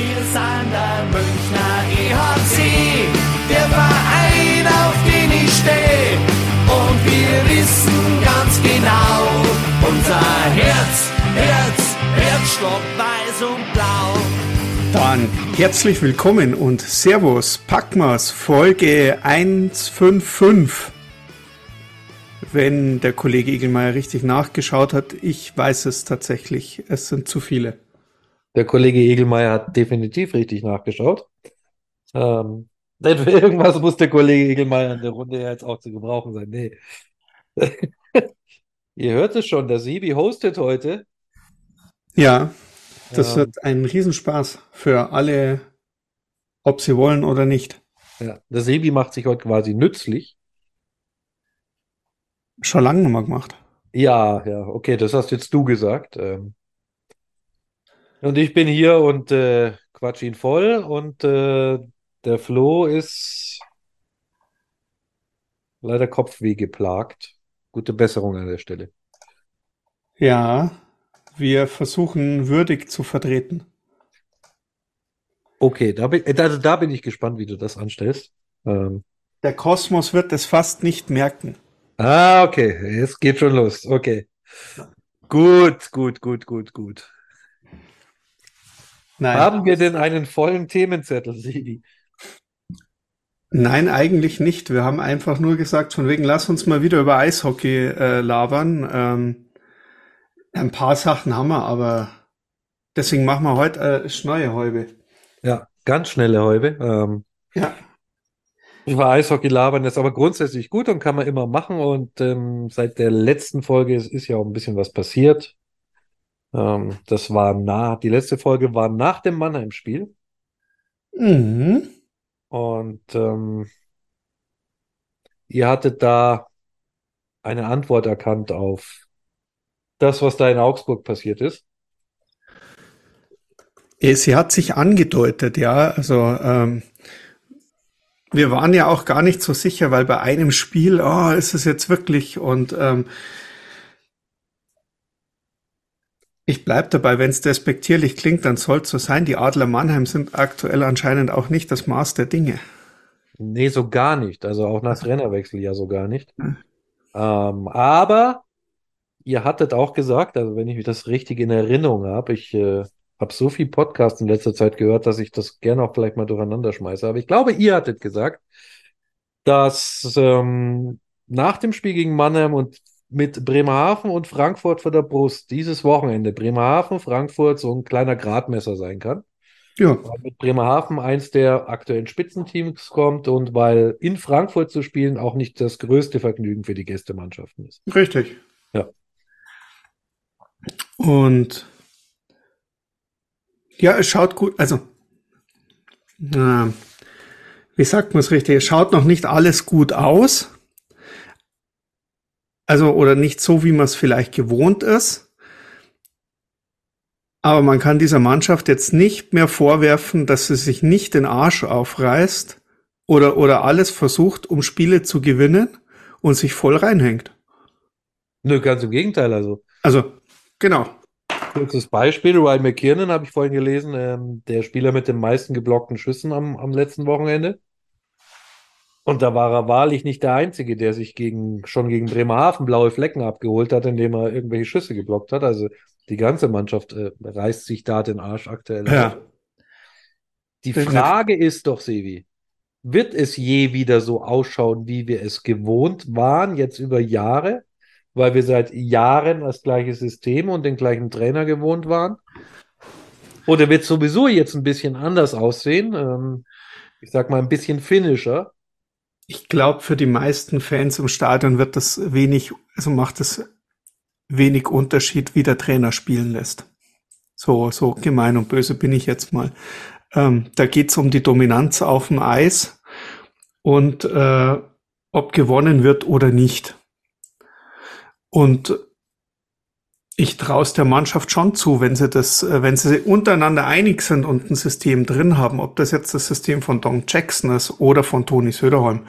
Wir sind der Münchner EHC, der Verein, auf den ich stehe. Und wir wissen ganz genau, unser Herz, Herz, Herzstock weiß und blau. Dann herzlich willkommen und Servus, Packmas, Folge 155. Wenn der Kollege Igelmeier richtig nachgeschaut hat, ich weiß es tatsächlich, es sind zu viele. Der Kollege Egelmeier hat definitiv richtig nachgeschaut. Ähm, denn für irgendwas muss der Kollege Egelmeier in der Runde ja jetzt auch zu gebrauchen sein. Nee. Ihr hört es schon, der Sibi hostet heute. Ja, das Ja. wird ein Riesenspaß für alle, ob sie wollen oder nicht. Ja, der Sebi macht sich heute quasi nützlich. Schon lange mehr gemacht. Ja, ja, okay, das hast jetzt du gesagt. Ähm, und ich bin hier und äh, quatsch ihn voll und äh, der Flo ist leider Kopfweh geplagt. Gute Besserung an der Stelle. Ja, wir versuchen würdig zu vertreten. Okay, da bin, also da bin ich gespannt, wie du das anstellst. Ähm, Der Kosmos wird es fast nicht merken. ah, okay, jetzt geht schon los. Okay. Gut, gut, gut, gut, gut. Nein, Haben wir denn einen vollen Themenzettel, Sibi? nein, eigentlich nicht. Wir haben einfach nur gesagt, von wegen, lass uns mal wieder über Eishockey äh, labern. Ähm, ein paar Sachen haben wir, aber deswegen machen wir heute äh, neue Häube. Ja, ganz schnelle Häube. Ähm, Ja, über Eishockey labern ist aber grundsätzlich gut und kann man immer machen. Und ähm, seit der letzten Folge ist, ist ja auch ein bisschen was passiert. Ähm, das war nach, die letzte Folge war nach dem Mannheim-Spiel. mhm. Und ähm, ihr hattet da eine Antwort erkannt auf das, was da in Augsburg passiert ist. Eh, Sie hat sich angedeutet, ja. Also ähm, wir waren ja auch gar nicht so sicher, weil bei einem Spiel, oh, ist es jetzt wirklich und ähm, ich bleib dabei, wenn es despektierlich klingt, dann soll es so sein. Die Adler Mannheim sind aktuell anscheinend auch nicht das Maß der Dinge. Nee, so gar nicht. Also auch nach Trainerwechsel ja so gar nicht. Ähm, aber ihr hattet auch gesagt, also wenn ich das richtig in Erinnerung habe, ich äh, habe so viel Podcasts in letzter Zeit gehört, dass ich das gerne auch vielleicht mal durcheinander schmeiße. Aber ich glaube, ihr hattet gesagt, dass ähm, nach dem Spiel gegen Mannheim und mit Bremerhaven und Frankfurt vor der Brust dieses Wochenende Bremerhaven, Frankfurt so ein kleiner Gradmesser sein kann. Ja, Weil mit Bremerhaven eins der aktuellen Spitzenteams kommt und weil in Frankfurt zu spielen auch nicht das größte Vergnügen für die Gästemannschaften ist. richtig. Ja. Und ja, es schaut gut, also äh, wie sagt man es richtig? Es schaut noch nicht alles gut aus. Also, oder nicht so, wie man es vielleicht gewohnt ist. Aber man kann dieser Mannschaft jetzt nicht mehr vorwerfen, dass sie sich nicht den Arsch aufreißt oder, oder alles versucht, um Spiele zu gewinnen und sich voll reinhängt. Nö, ganz im Gegenteil. Also, Also, genau. kurzes Beispiel: Ryan McKiernan habe ich vorhin gelesen, ähm, der Spieler mit den meisten geblockten Schüssen am, am letzten Wochenende. Und da war er wahrlich nicht der Einzige, der sich gegen, schon gegen Bremerhaven blaue Flecken abgeholt hat, indem er irgendwelche Schüsse geblockt hat. Also die ganze Mannschaft äh, reißt sich da den Arsch aktuell. Ja. Die Frage ist doch, Sevi, wird es je wieder so ausschauen, wie wir es gewohnt waren, jetzt über Jahre, weil wir seit Jahren das gleiche System und den gleichen Trainer gewohnt waren? Oder wird es sowieso jetzt ein bisschen anders aussehen? Ähm, ich sag mal ein bisschen finnischer. Ich glaube, für die meisten Fans im Stadion wird das wenig, also macht es wenig Unterschied, wie der Trainer spielen lässt. So, so gemein und böse bin ich jetzt mal. Ähm, da geht's um die Dominanz auf dem Eis und äh, ob gewonnen wird oder nicht. Und ich traue es der Mannschaft schon zu, wenn sie das, äh, wenn sie untereinander einig sind und ein System drin haben, ob das jetzt das System von Don Jackson ist oder von Toni Söderholm.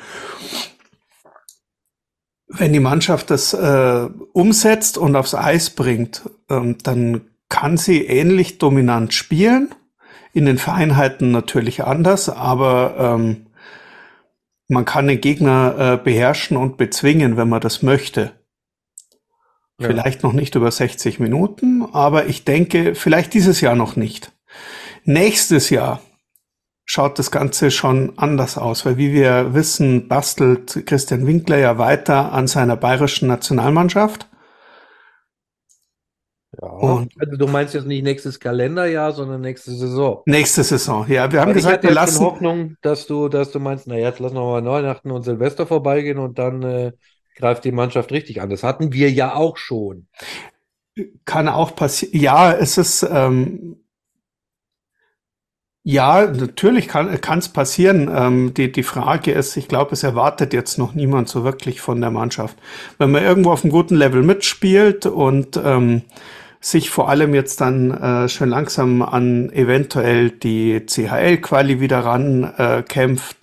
Wenn die Mannschaft das äh, umsetzt und aufs Eis bringt, ähm, dann kann sie ähnlich dominant spielen. in den Feinheiten natürlich anders, aber ähm, man kann den Gegner äh, beherrschen und bezwingen, wenn man das möchte. Ja. Vielleicht noch nicht über 60 Minuten, aber ich denke, vielleicht dieses Jahr noch nicht. Nächstes Jahr schaut das Ganze schon anders aus, weil wie wir wissen, bastelt Christian Winkler ja weiter an seiner bayerischen Nationalmannschaft. Ja, und also du meinst jetzt nicht nächstes Kalenderjahr, sondern nächste Saison. Nächste Saison, ja. Wir haben Weil gesagt, wir lassen. Hoffnung, dass du, dass du meinst, na jetzt lassen wir mal Weihnachten und Silvester vorbeigehen und dann äh, greift die Mannschaft richtig an. Das hatten wir ja auch schon. Kann auch passieren. Ja, es ist, ähm, ja, natürlich kann es passieren. Ähm, die, die Frage ist, ich glaube, es erwartet jetzt noch niemand so wirklich von der Mannschaft. Wenn man irgendwo auf einem guten Level mitspielt und ähm, sich vor allem jetzt dann äh, schon langsam an eventuell die CHL-Quali wieder ran äh,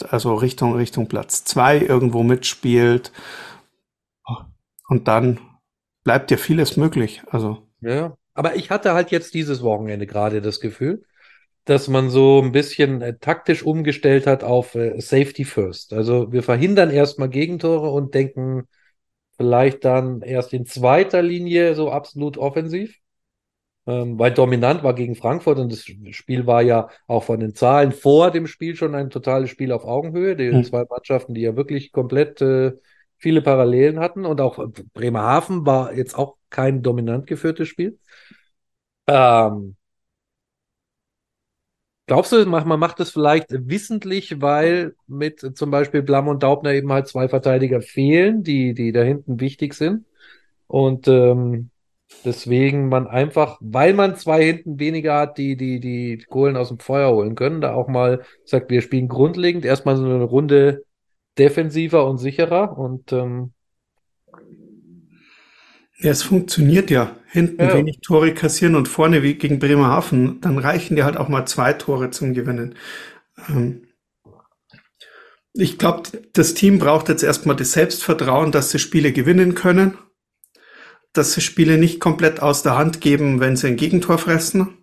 also Richtung Richtung Platz zwei irgendwo mitspielt und dann bleibt ja vieles möglich. Also ja, aber ich hatte halt jetzt dieses Wochenende gerade das Gefühl, dass man so ein bisschen äh, taktisch umgestellt hat auf äh, Safety First. Also wir verhindern erstmal Gegentore und denken vielleicht dann erst in zweiter Linie so absolut offensiv. Ähm, weil dominant war gegen Frankfurt und das Spiel war ja auch von den Zahlen vor dem Spiel schon ein totales Spiel auf Augenhöhe. Die mhm. zwei Mannschaften, die ja wirklich komplett äh, viele Parallelen hatten und auch Bremerhaven war jetzt auch kein dominant geführtes Spiel. Ähm, Glaubst du, man macht es vielleicht wissentlich, weil mit zum Beispiel Blam und Daubner eben halt zwei Verteidiger fehlen, die, die da hinten wichtig sind? Und ähm, deswegen man einfach, weil man zwei hinten weniger hat, die, die, die Kohlen aus dem Feuer holen können, da auch mal sagt, wir spielen grundlegend erstmal so eine Runde defensiver und sicherer und ähm, ja, es funktioniert ja. Hinten ja. wenig Tore kassieren und vorne wie gegen Bremerhaven, dann reichen dir halt auch mal zwei Tore zum Gewinnen. Ähm ich glaube, das Team braucht jetzt erstmal das Selbstvertrauen, dass sie Spiele gewinnen können, dass sie Spiele nicht komplett aus der Hand geben, wenn sie ein Gegentor fressen.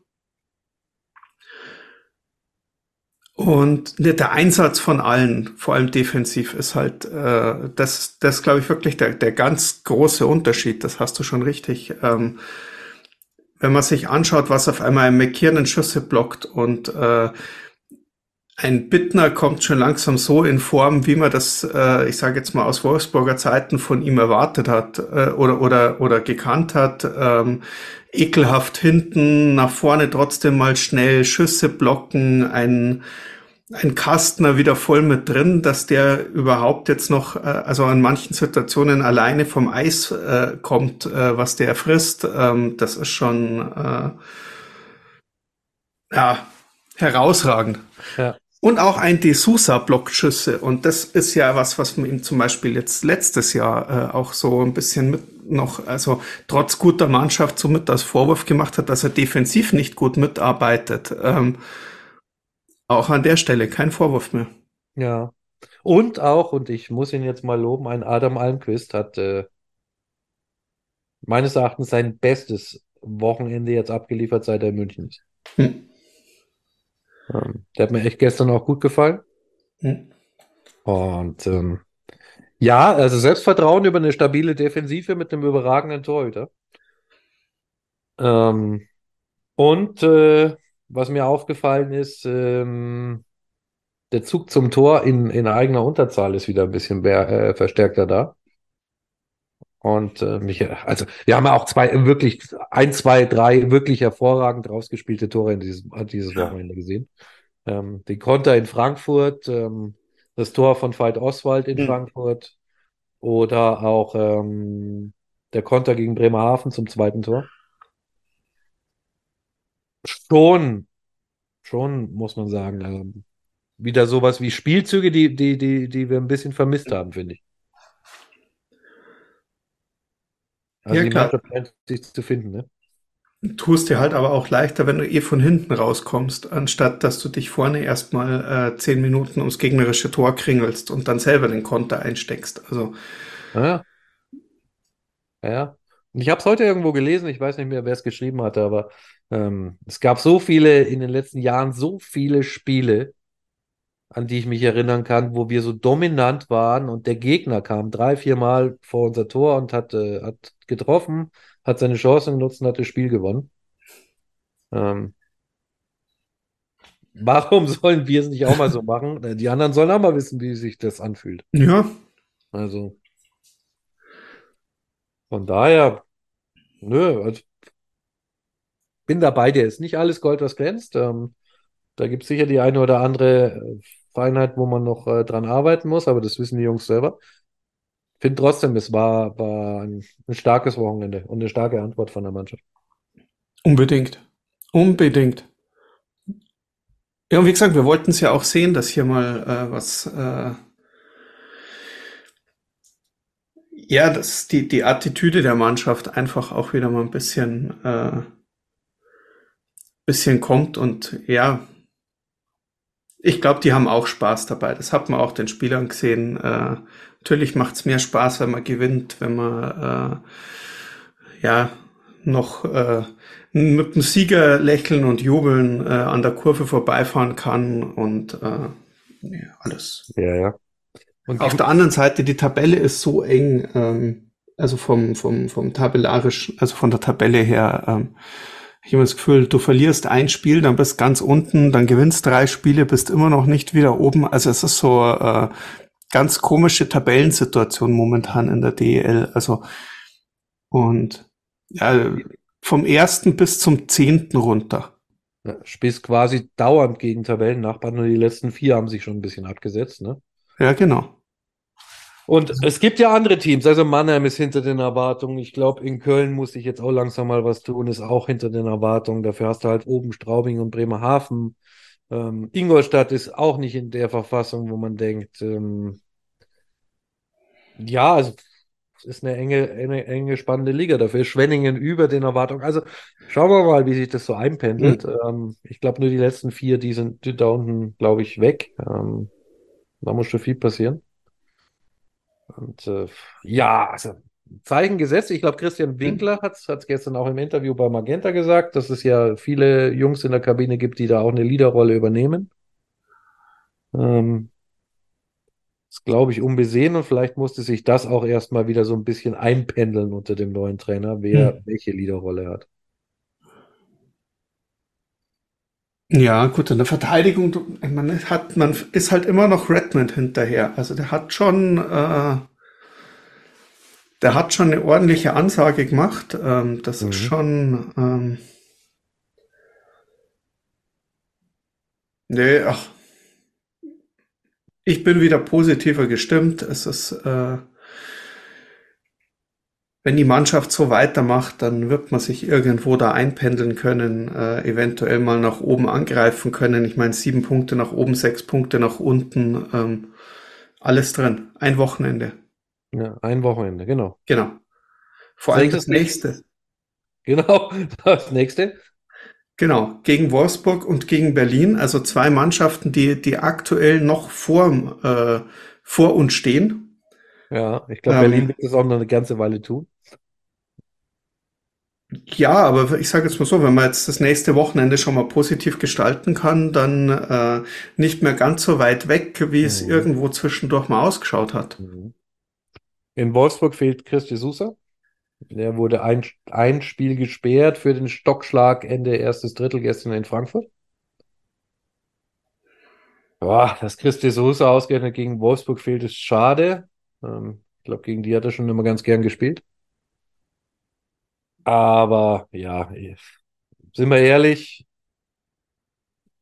Und der Einsatz von allen, vor allem defensiv, ist halt, äh, das, das glaube ich wirklich der, der ganz große Unterschied. Das hast du schon richtig. Ähm, wenn man sich anschaut, was auf einmal ein McKiernan Schüsse blockt und äh, ein Bittner kommt schon langsam so in Form, wie man das, äh, ich sage jetzt mal aus Wolfsburger Zeiten von ihm erwartet hat äh, oder oder oder gekannt hat. Ähm, ekelhaft hinten, nach vorne trotzdem mal schnell Schüsse blocken, ein ein Kastner wieder voll mit drin, dass der überhaupt jetzt noch, äh, also in manchen Situationen alleine vom Eis äh, kommt, äh, was der frisst. Ähm, das ist schon äh, ja herausragend. Ja. Und auch ein D'Souza Blockschüsse. Und das ist ja was, was man ihm zum Beispiel jetzt letztes Jahr äh, auch so ein bisschen mit noch, also trotz guter Mannschaft somit als Vorwurf gemacht hat, dass er defensiv nicht gut mitarbeitet. Ähm, auch an der Stelle kein Vorwurf mehr. Ja. Und auch, und ich muss ihn jetzt mal loben, ein Adam Almquist hat äh, meines Erachtens sein bestes Wochenende jetzt abgeliefert, seit er in München ist. Hm. Ähm, der hat mir echt gestern auch gut gefallen. Hm. Und ähm, ja, also Selbstvertrauen über eine stabile Defensive mit einem überragenden Torhüter. Ähm, und äh, was mir aufgefallen ist, ähm, der Zug zum Tor in, in eigener Unterzahl ist wieder ein bisschen mehr, äh, verstärkter da. Und äh, mich, also wir haben ja auch zwei, wirklich, ein, zwei, drei wirklich hervorragend rausgespielte Tore in dieses, dieses Wochenende gesehen. Ähm, die Konter in Frankfurt, ähm, das Tor von Veit Oswald in mhm. Frankfurt oder auch ähm, der Konter gegen Bremerhaven zum zweiten Tor. Schon, schon, muss man sagen. Ähm, wieder sowas wie Spielzüge, die, die, die, die wir ein bisschen vermisst haben, finde ich. Also ja, die klar. Mannschaft sich zu finden, ne? Tust dir halt aber auch leichter, wenn du eh von hinten rauskommst, anstatt dass du dich vorne erstmal äh, zehn Minuten ums gegnerische Tor kringelst und dann selber den Konter einsteckst. Also. Ja. Ja. Ich habe es heute irgendwo gelesen, ich weiß nicht mehr, wer es geschrieben hatte, aber ähm, es gab so viele in den letzten Jahren, so viele Spiele, an die ich mich erinnern kann, wo wir so dominant waren und der Gegner kam drei, vier Mal vor unser Tor und hat, äh, hat getroffen, hat seine Chancen genutzt und hat das Spiel gewonnen. Ähm, warum sollen wir es nicht auch mal so machen? Die anderen sollen auch mal wissen, wie sich das anfühlt. Ja, Also von daher, nö, also bin dabei, der ist nicht alles Gold, was glänzt. Ähm, da gibt es sicher die eine oder andere äh, Feinheit, wo man noch äh, dran arbeiten muss, aber das wissen die Jungs selber. Finde trotzdem, es war, war ein, ein starkes Wochenende und eine starke Antwort von der Mannschaft. unbedingt. Unbedingt. Ja, und wie gesagt, wir wollten es ja auch sehen, dass hier mal äh, was, äh, ja, dass die, die Attitüde der Mannschaft einfach auch wieder mal ein bisschen, äh, bisschen kommt und ja, ich glaube, die haben auch Spaß dabei. Das hat man auch den Spielern gesehen. Äh, natürlich macht es mehr Spaß, wenn man gewinnt, wenn man äh, ja noch äh, mit dem Sieger lächeln und jubeln äh, an der Kurve vorbeifahren kann und äh, ja, alles. Ja, ja. Und Auf der anderen Seite, die Tabelle ist so eng, ähm, also vom, vom, vom tabellarisch, also von der Tabelle her, ähm, ich habe das Gefühl, du verlierst ein Spiel, dann bist ganz unten, dann gewinnst drei Spiele, bist immer noch nicht wieder oben. Also es ist so äh, ganz komische Tabellensituation momentan in der DEL. Also und ja, vom ersten bis zum zehnten runter. ja, spielst quasi dauernd gegen Tabellennachbarn, nur die letzten vier haben sich schon ein bisschen abgesetzt, ne? Ja, genau. Und es gibt ja andere Teams, also Mannheim ist hinter den Erwartungen. Ich glaube, in Köln muss ich jetzt auch langsam mal was tun, ist auch hinter den Erwartungen. Dafür hast du halt oben Straubing und Bremerhaven. Ähm, Ingolstadt ist auch nicht in der Verfassung, wo man denkt, ähm, ja, also es ist eine enge, enge, enge, spannende Liga. Dafür ist Schwenningen über den Erwartungen. Also schauen wir mal, wie sich das so einpendelt. Ähm, ich glaube, nur die letzten vier, die sind die da unten, glaube ich, weg. Ähm, da muss schon viel passieren. Und äh, ja, also Zeichen gesetzt. Ich glaube, Christian Winkler hat es gestern auch im Interview bei Magenta gesagt, dass es ja viele Jungs in der Kabine gibt, die da auch eine Leaderrolle übernehmen. Ähm, ist, glaube ich, unbesehen und vielleicht musste sich das auch erstmal wieder so ein bisschen einpendeln unter dem neuen Trainer, wer welche Leaderrolle hat. Ja, gut, in der Verteidigung, man hat, man ist halt immer noch Redmond hinterher. Also der hat schon, äh, der hat schon eine ordentliche Ansage gemacht. Ähm, das Mhm. ist schon, ähm, nee, ach, ich bin wieder positiver gestimmt. Es ist, äh, wenn die Mannschaft so weitermacht, dann wird man sich irgendwo da einpendeln können, äh, eventuell mal nach oben angreifen können. Ich meine, sieben Punkte nach oben, sechs Punkte nach unten, ähm, alles drin. Ein Wochenende. Ja, ein Wochenende, genau. Genau. Vor allem das nächste. Genau, das nächste. Genau. Gegen Wolfsburg und gegen Berlin. Also zwei Mannschaften, die, die aktuell noch vor, äh, vor uns stehen. Ja, ich glaube, Ähm, Berlin wird das auch noch eine ganze Weile tun. Ja, aber ich sage jetzt mal so, wenn man jetzt das nächste Wochenende schon mal positiv gestalten kann, dann äh, nicht mehr ganz so weit weg, wie es Mhm. irgendwo zwischendurch mal ausgeschaut hat. Mhm. In Wolfsburg fehlt Christi Sousa. Der wurde ein, ein Spiel gesperrt für den Stockschlag Ende erstes Drittel gestern in Frankfurt. Boah, dass Christi Sousa ausgerechnet gegen Wolfsburg fehlt, ist schade. Ähm, ich glaube, gegen die hat er schon immer ganz gern gespielt. Aber ja, sind wir ehrlich,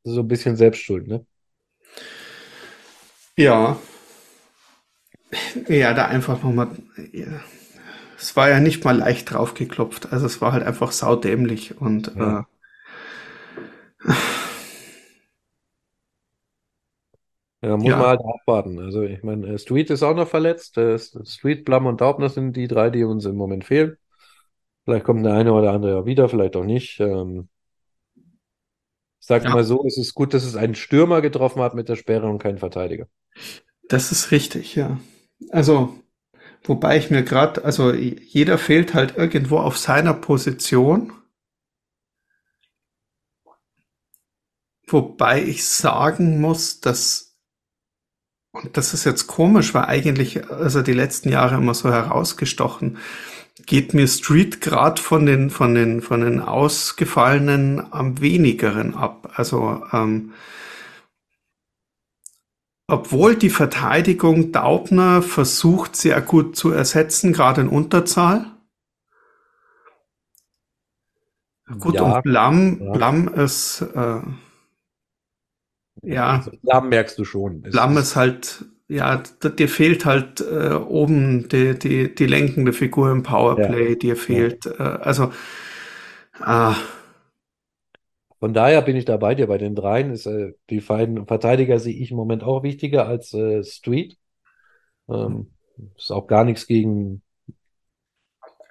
so ein bisschen Selbstschuld, ne? Ja. Ja, da einfach nochmal. Ja. Es war ja nicht mal leicht draufgeklopft. Also es war halt einfach saudämlich und Ja. äh, Ja, muss Ja. man halt abwarten. Also ich meine, äh, Street ist auch noch verletzt. Äh, Street, Blum und Daubner sind die drei, die uns im Moment fehlen. Vielleicht kommt der eine oder andere ja wieder, vielleicht auch nicht. Ähm, ich sage Ja. mal so, es ist gut, dass es einen Stürmer getroffen hat mit der Sperre und keinen Verteidiger. das ist richtig, ja. Also Wobei ich mir gerade, also jeder fehlt halt irgendwo auf seiner Position. Wobei ich sagen muss, dass, und das ist jetzt komisch, weil eigentlich, also die letzten Jahre immer so herausgestochen, geht mir Street gerade von den, von den, von den Ausgefallenen am wenigeren ab. Also, ähm, obwohl die Verteidigung Daubner versucht, sehr gut zu ersetzen, gerade in Unterzahl. Gut, Ja, und Blam, ja. Blam ist, äh, ja, Also, Lahm merkst du schon. Blam ist halt, ja, dir fehlt halt äh, oben die, die, die lenkende Figur im ja, Powerplay, dir ja. fehlt, äh, also, ah, Von daher bin ich da bei dir. Bei den dreien ist äh, die beiden Verteidiger sehe ich im Moment auch wichtiger als äh, Street. Ähm, ist auch gar nichts gegen,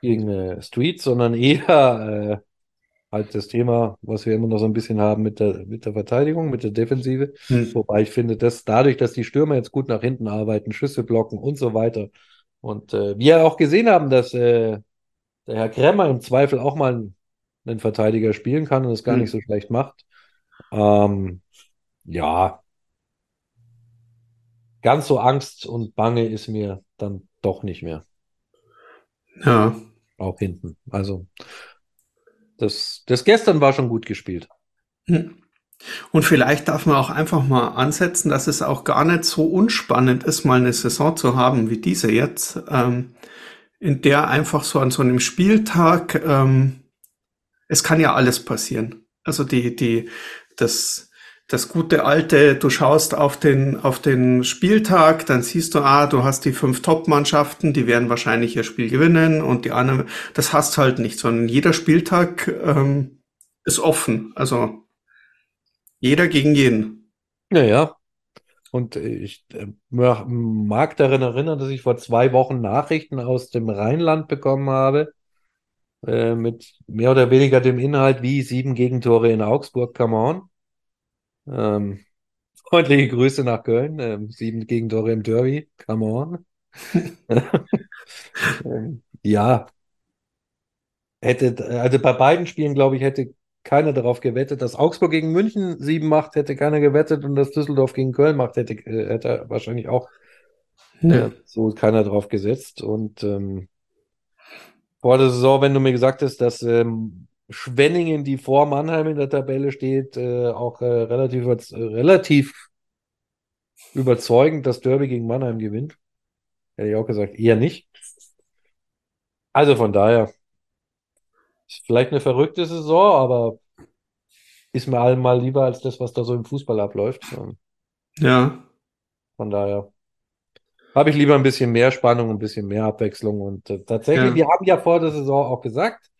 gegen äh, Street, sondern eher äh, halt das Thema, was wir immer noch so ein bisschen haben mit der, mit der Verteidigung, mit der Defensive. hm, Wobei ich finde, dass dadurch, dass die Stürmer jetzt gut nach hinten arbeiten, Schüsse blocken und so weiter. Und äh, wir auch gesehen haben, dass äh, der Herr Kremmer im Zweifel auch mal einen, einen Verteidiger spielen kann und es gar nicht hm, so schlecht macht. Ähm, ja, ganz so Angst und Bange ist mir dann doch nicht mehr. ja. Auch hinten. Also, das, das gestern war schon gut gespielt. Hm. Und vielleicht darf man auch einfach mal ansetzen, dass es auch gar nicht so unspannend ist, mal eine Saison zu haben wie diese jetzt, ähm, in der einfach so an so einem Spieltag, ähm, es kann ja alles passieren. Also die, die, das, das gute alte, du schaust auf den, auf den Spieltag, dann siehst du, ah, du hast die fünf Top-Mannschaften, die werden wahrscheinlich ihr Spiel gewinnen und die anderen, das hast halt nicht, sondern jeder Spieltag, ähm, ist offen. Also, jeder gegen jeden. Naja, und ich äh, mag daran erinnern, dass ich vor zwei Wochen Nachrichten aus dem Rheinland bekommen habe, äh, mit mehr oder weniger dem Inhalt wie sieben Gegentore in Augsburg, come on. Ähm, freundliche Grüße nach Köln, ähm, sieben Gegentore im Derby, come on. Ähm, ja, hätte, also bei beiden Spielen, glaube ich, hätte keiner darauf gewettet, dass Augsburg gegen München sieben macht, hätte keiner gewettet und dass Düsseldorf gegen Köln macht, hätte, äh, hätte wahrscheinlich auch Ja. äh, so keiner drauf gesetzt. Und ähm, vor der Saison, wenn du mir gesagt hast, dass ähm, Schwenningen, die vor Mannheim in der Tabelle steht, äh, auch äh, relativ, äh, relativ überzeugend das Derby gegen Mannheim gewinnt, hätte ich auch gesagt, eher nicht. Also von daher, ist vielleicht eine verrückte Saison, aber ist mir allemal lieber als das, was da so im Fußball abläuft. Ähm, Ja. Von daher habe ich lieber ein bisschen mehr Spannung, ein bisschen mehr Abwechslung. Und äh, tatsächlich, Ja. wir haben ja vor der Saison auch gesagt,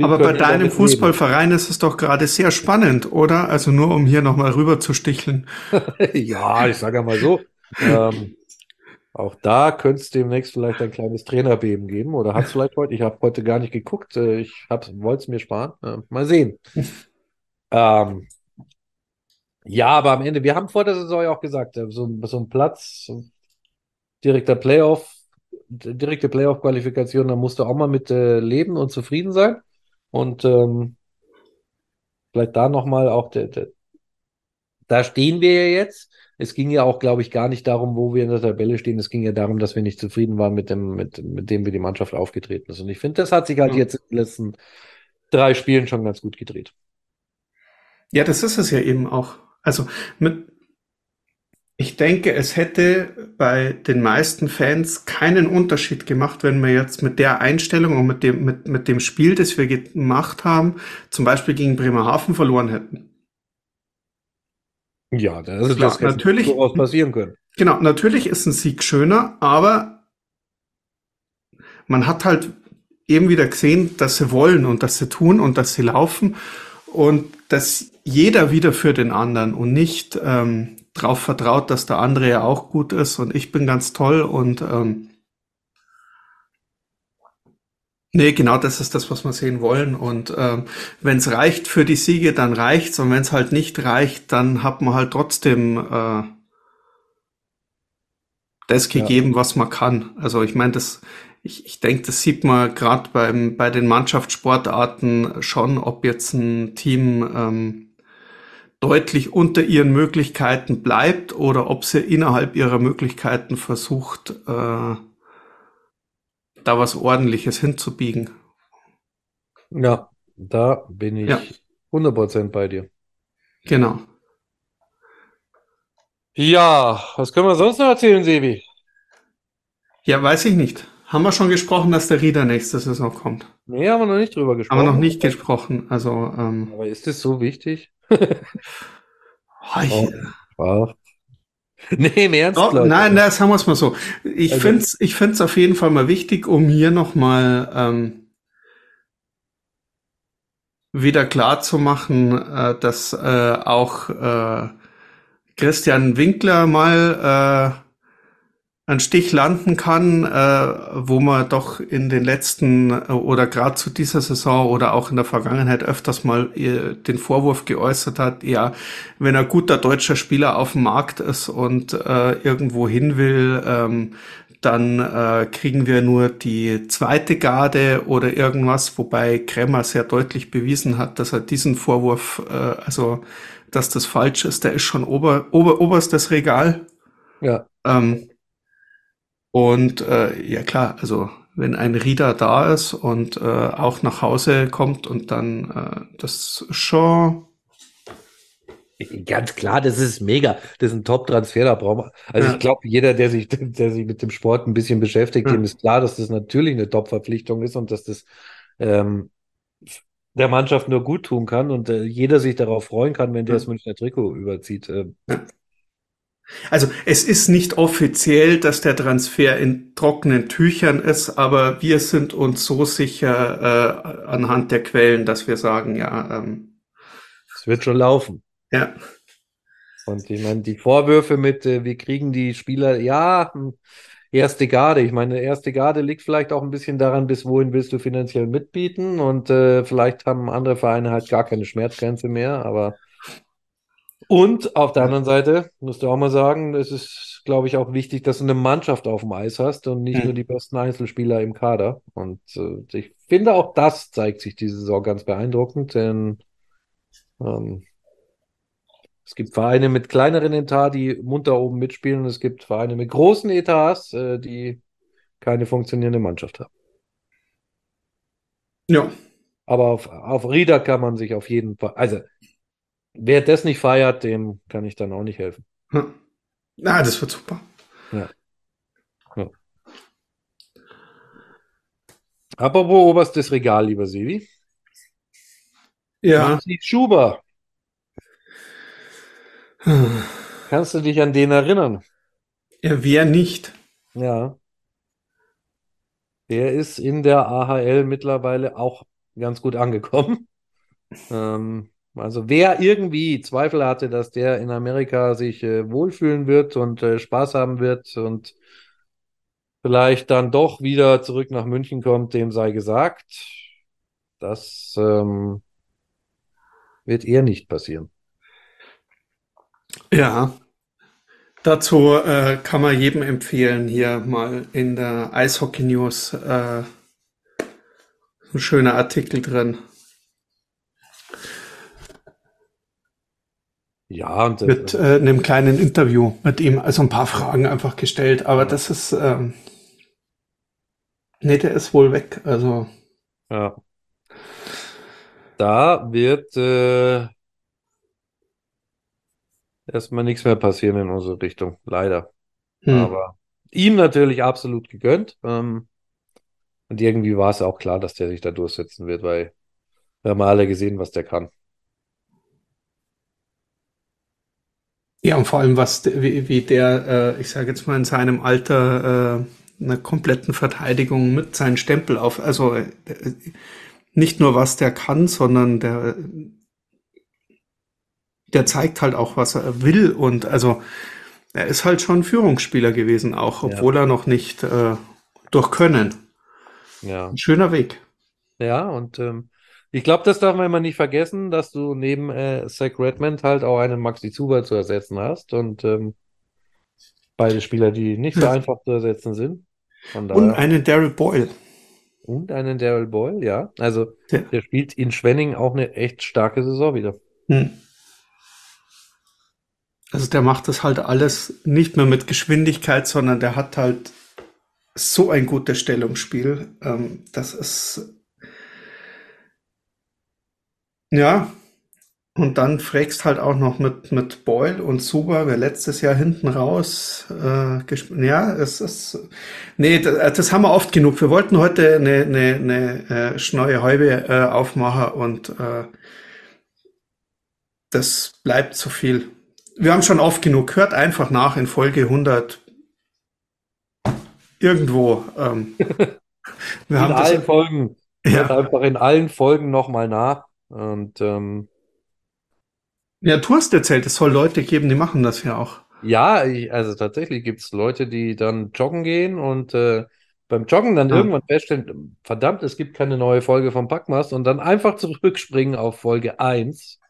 Aber bei deinem. Fußballverein ist es doch gerade sehr spannend, oder? Also nur um hier nochmal rüber zu sticheln. Ja, ich sage ja mal so, ähm, auch da könnte es demnächst vielleicht ein kleines Trainerbeben geben oder hat es vielleicht heute. Ich habe heute gar nicht geguckt. Äh, ich wollte es mir sparen. Äh, mal sehen. Ähm, ja, aber am Ende, wir haben vor der Saison ja auch gesagt, äh, so, so ein Platz, so direkter Playoff, direkte Playoff-Qualifikation, da musst du auch mal mit äh, leben und zufrieden sein. Und ähm, vielleicht da nochmal auch, der, der, da stehen wir ja jetzt. Es ging ja auch, glaube ich, gar nicht darum, wo wir in der Tabelle stehen. Es ging ja darum, dass wir nicht zufrieden waren mit dem, mit, mit dem, wie die Mannschaft aufgetreten ist. Und ich finde, das hat sich halt Ja. jetzt in den letzten drei Spielen schon ganz gut gedreht. Ja, das ist es ja eben auch. Also mit, ich denke, es hätte bei den meisten Fans keinen Unterschied gemacht, wenn wir jetzt mit der Einstellung und mit dem, mit, mit dem Spiel, das wir gemacht haben, zum Beispiel gegen Bremerhaven verloren hätten. Ja, das ist Klar, das natürlich- durchaus passieren können. Genau, natürlich ist ein Sieg schöner, aber man hat halt eben wieder gesehen, dass sie wollen und dass sie tun und dass sie laufen und dass jeder wieder für den anderen und nicht ähm, darauf vertraut, dass der andere ja auch gut ist und ich bin ganz toll und ähm, nee, genau das ist das, was wir sehen wollen und ähm, wenn es reicht für die Siege, dann reicht's und wenn es halt nicht reicht, dann hat man halt trotzdem äh, das gegeben, was man kann. Also ich meine, das, ich, ich denke, das sieht man gerade beim bei den Mannschaftssportarten schon, ob jetzt ein Team ähm, deutlich unter ihren Möglichkeiten bleibt oder ob sie innerhalb ihrer Möglichkeiten versucht, äh, da was Ordentliches hinzubiegen. Ja, da bin ich Ja. 100% bei dir. Genau. Ja, was können wir sonst noch erzählen, Sebi? Ja, weiß ich nicht. Haben wir schon gesprochen, dass der Rieder nächste Saison kommt? Nee, haben wir noch nicht drüber Haben gesprochen. wir noch nicht gesprochen. Also, ähm, Aber ist das so wichtig? Oh, Ach. Nee, im Ernst, Leute. nein, na, sagen wir es mal so. Ich Also- find's, ich find's auf jeden Fall mal wichtig, um hier nochmal ähm, wieder klar zu machen, äh, dass äh, auch äh, Christian Winkler mal einen Stich landen kann, äh, wo man doch in den letzten äh, oder gerade zu dieser Saison oder auch in der Vergangenheit öfters mal äh, den Vorwurf geäußert hat, ja, wenn ein guter deutscher Spieler auf dem Markt ist und äh, irgendwo hin will, ähm, dann äh, kriegen wir nur die zweite Garde oder irgendwas, wobei Kremmer sehr deutlich bewiesen hat, dass er diesen Vorwurf, äh, also dass das falsch ist, der ist schon ober, ober, oberstes Regal. Ja, Ähm, und äh, ja klar, also wenn ein Rieder da ist und äh, auch nach Hause kommt und dann äh, das schon ganz klar, das ist mega. Das ist ein Top-Transfer, da brauchen wir. Also Ja. ich glaube, jeder, der sich, der sich mit dem Sport ein bisschen beschäftigt, Ja. dem ist klar, dass das natürlich eine Top-Verpflichtung ist und dass das ähm, der Mannschaft nur gut tun kann und äh, jeder sich darauf freuen kann, wenn der Ja. das Münchner Trikot überzieht. Äh, Also es ist nicht offiziell, dass der Transfer in trockenen Tüchern ist, aber wir sind uns so sicher äh, anhand der Quellen, dass wir sagen, ja, ähm, Es wird schon laufen. ja, Und ich meine, die Vorwürfe mit, äh, wir kriegen die Spieler, ja, hm, erste Garde. Ich meine, erste Garde liegt vielleicht auch ein bisschen daran, bis wohin willst du finanziell mitbieten. Und äh, vielleicht haben andere Vereine halt gar keine Schmerzgrenze mehr, aber und auf der anderen Seite musst du auch mal sagen, es ist, glaube ich, auch wichtig, dass du eine Mannschaft auf dem Eis hast und nicht Mhm. nur die besten Einzelspieler im Kader. Und äh, ich finde auch das zeigt sich diese Saison ganz beeindruckend, denn ähm, es gibt Vereine mit kleineren Etat, die munter oben mitspielen, und es gibt Vereine mit großen Etats, äh, die keine funktionierende Mannschaft haben. ja, Aber auf, auf Rieder kann man sich auf jeden Fall, also wer das nicht feiert, dem kann ich dann auch nicht helfen. ja. Na, das wird super. Apropos oberstes Regal, lieber Sevi. Ja. Maxi Schuber, kannst du dich an den erinnern? Ja, wer nicht? Ja. Der ist in der AHL mittlerweile auch ganz gut angekommen. Ähm, also wer irgendwie Zweifel hatte, dass der in Amerika sich äh, wohlfühlen wird und äh, Spaß haben wird und vielleicht dann doch wieder zurück nach München kommt, dem sei gesagt, das ähm, wird eher nicht passieren. Ja. Dazu äh, kann man jedem empfehlen, hier mal in der Eishockey News äh, ein schöner Artikel drin. Ja, und äh, Mit äh, einem kleinen Interview mit ihm, also ein paar Fragen einfach gestellt, aber das ist, ähm, nee, der ist wohl weg, also, Ja. Da wird äh, erstmal nichts mehr passieren in unsere Richtung, leider. hm. Aber ihm natürlich absolut gegönnt. Ähm, und irgendwie war es auch klar, dass der sich da durchsetzen wird, weil wir haben alle gesehen, was der kann. Ja, und vor allem, was, wie, wie der, äh, ich sage jetzt mal, in seinem Alter äh, einer kompletten Verteidigung mit seinem Stempel auf, also äh, nicht nur, was der kann, sondern der, der zeigt halt auch, was er will. Und also er ist halt schon Führungsspieler gewesen, auch Ja. obwohl er noch nicht äh, durch Können. Ja. Ein schöner Weg. Ja, und ähm, ich glaube, das darf man immer nicht vergessen, dass du neben äh, Zach Redmond halt auch einen Maxi Zuber zu ersetzen hast. Und ähm, Beide Spieler, die nicht so Ja. einfach zu ersetzen sind. Und einen Daryl Boyle. Und einen Daryl Boyle, ja. Also Der, der spielt in Schwenning auch eine echt starke Saison wieder. hm. Also der macht das halt alles nicht mehr mit Geschwindigkeit, sondern der hat halt so ein gutes Stellungsspiel. Ähm, das ist ja. Und dann fragst halt auch noch mit, mit Boyle und Suba, wer letztes Jahr hinten raus äh, gesp- Ja, es ist. Nee, das, das haben wir oft genug. Wir wollten heute eine, eine, eine äh, schneue Häube äh, aufmachen und äh, das bleibt zu viel. Wir haben schon oft genug. Hört einfach nach in Folge 100 irgendwo. Ähm, wir In haben allen das. Folgen. Hört Ja, einfach in allen Folgen nochmal nach. Und ähm, ja, du hast erzählt, es soll Leute geben, die machen das ja auch. ja, ich, also tatsächlich gibt es Leute, die dann joggen gehen und äh, beim Joggen dann Ah. irgendwann feststellen, verdammt, es gibt keine neue Folge vom Packmast und dann einfach zurückspringen auf Folge 1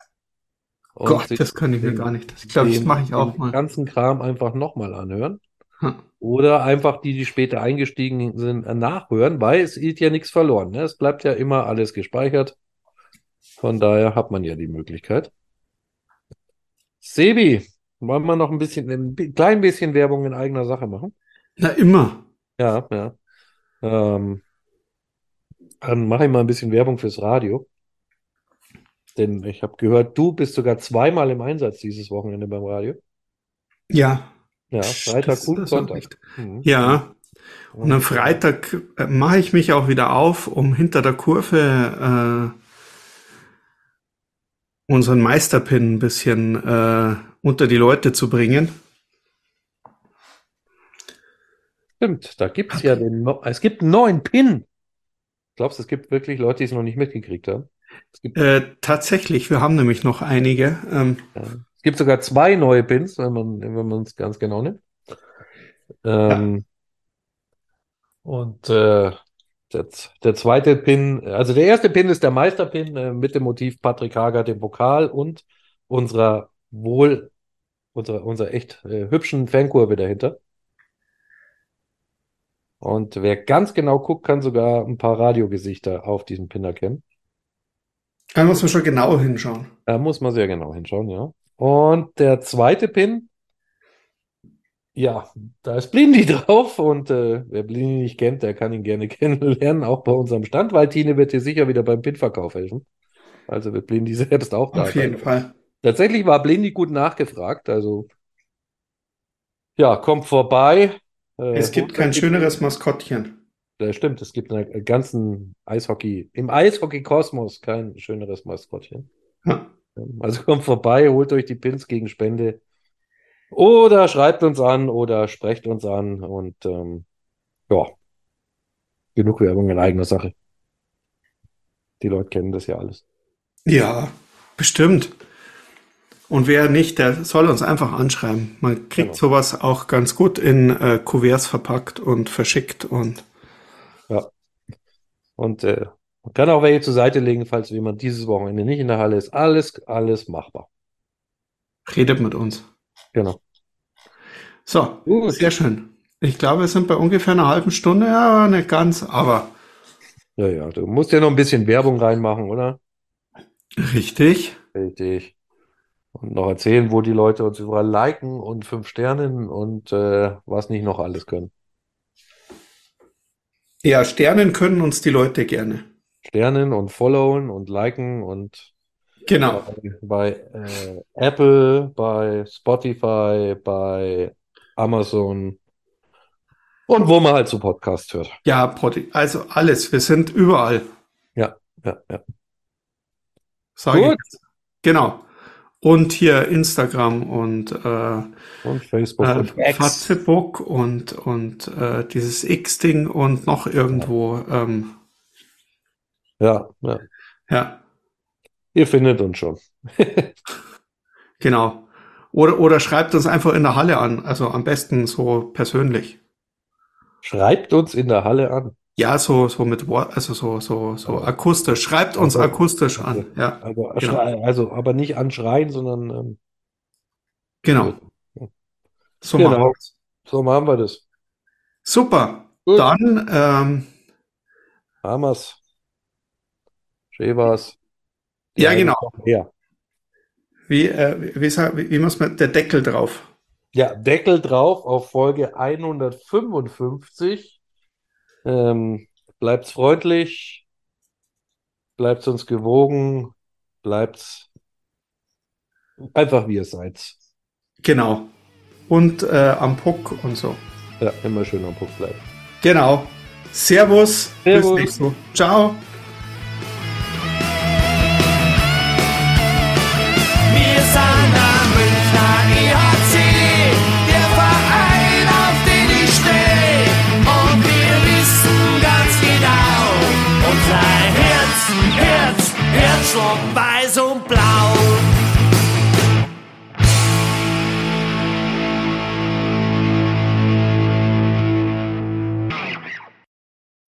und Gott, das kann ich mir den- gar nicht. Ich glaube, das den- mache ich auch den mal. ganzen Kram einfach nochmal anhören. Hm. Oder einfach die, die später eingestiegen sind, nachhören, weil es geht ja nichts verloren. Ne? Es bleibt ja immer alles gespeichert. Von daher hat man ja die Möglichkeit. Sebi, wollen wir noch ein bisschen, ein klein bisschen Werbung in eigener Sache machen? Na, immer. Ja, ja. Ähm, dann mache ich mal ein bisschen Werbung fürs Radio. Denn ich habe gehört, du bist sogar zweimal im Einsatz dieses Wochenende beim Radio. Ja. Ja, Freitag das- und das Sonntag. Mhm. Ja. Und am Freitag äh, mache ich mich auch wieder auf, um hinter der Kurve äh, unseren Meisterpin ein bisschen äh, unter die Leute zu bringen. Stimmt, da gibt es ja den, es gibt einen neuen Pin. Glaubst du, es gibt wirklich Leute, die es noch nicht mitgekriegt haben? Äh, tatsächlich, wir haben nämlich noch einige. Ähm, ja, es gibt sogar zwei neue Pins, wenn man, wenn man es ganz genau nimmt. Ähm, Und äh, der, der zweite Pin, also der erste Pin ist der Meisterpin äh, mit dem Motiv Patrick Hager, dem Pokal und unserer wohl, unserer, unserer echt äh, hübschen Fankurve dahinter. Und wer ganz genau guckt, kann sogar ein paar Radiogesichter auf diesem Pin erkennen. da muss man schon genau hinschauen. Da muss man sehr genau hinschauen, ja. Und der zweite Pin, ja, da ist Blindy drauf und äh, wer Blindy nicht kennt, der kann ihn gerne kennenlernen, auch bei unserem Stand, weil Tine wird dir sicher wieder beim Pinverkauf helfen. Also wird Blindy selbst auch da Auf jeden sein. Fall. Tatsächlich war Blindy gut nachgefragt, also ja, kommt vorbei. Äh, Es gibt kein schöneres Maskottchen. Das stimmt, es gibt in der ganzen Eishockey, im Eishockey-Kosmos kein schöneres Maskottchen. Ja. Also kommt vorbei, holt euch die Pins gegen Spende oder schreibt uns an oder sprecht uns an und ähm, ja, genug Werbung in eigener Sache. Die Leute kennen das ja alles. Ja, bestimmt. Und wer nicht, der soll uns einfach anschreiben. Man kriegt Genau. sowas auch ganz gut in äh, Kuverts verpackt und verschickt und Und äh, man kann auch welche zur Seite legen, falls jemand dieses Wochenende nicht in der Halle ist. Alles, alles machbar. redet mit uns. Genau. So, Gut. sehr schön. Ich glaube, wir sind bei ungefähr einer halben Stunde, ja, nicht ganz, aber Ja, ja, du musst ja noch ein bisschen Werbung reinmachen, oder? richtig. Richtig. Und noch erzählen, wo die Leute uns überall liken und fünf Sternen und äh, was nicht noch alles können. Ja, Sternen können uns die Leute gerne. Sternen und followen und liken und Genau. bei äh, Apple, bei Spotify, bei Amazon und wo man halt so Podcast hört. Ja, Potti, also alles. Wir sind überall. Ja, ja, ja. Ich Gut. jetzt. Genau. Und hier Instagram und äh, Und Facebook äh, und. Facebook und, und äh, dieses X-Ding und noch irgendwo. Ähm, Ja, ja. ja, Ihr findet uns schon. genau. Oder, oder schreibt uns einfach in der Halle an. Also am besten so persönlich. Schreibt uns in der Halle an. Ja, so, so mit Wort, also so, so, so akustisch. Schreibt uns Also- akustisch an. Ja, Also, Genau. schrei- also aber nicht anschreien, sondern ähm, genau. So Genau. machen. So machen wir das. Super. Gut. Dann, ähm, Hamas. Schön war's. Ja, genau. Ja. Wie, äh, wie, wie, wie muss man, der Deckel drauf? Ja, Deckel drauf auf Folge 155. Ähm, bleibt's freundlich, bleibt's uns gewogen, bleibt's einfach wie ihr seid. Genau. Und äh, am Puck und so. Ja, immer schön am Punkt bleiben. Genau. Servus. Servus. Bis nächstes Mal. Ciao.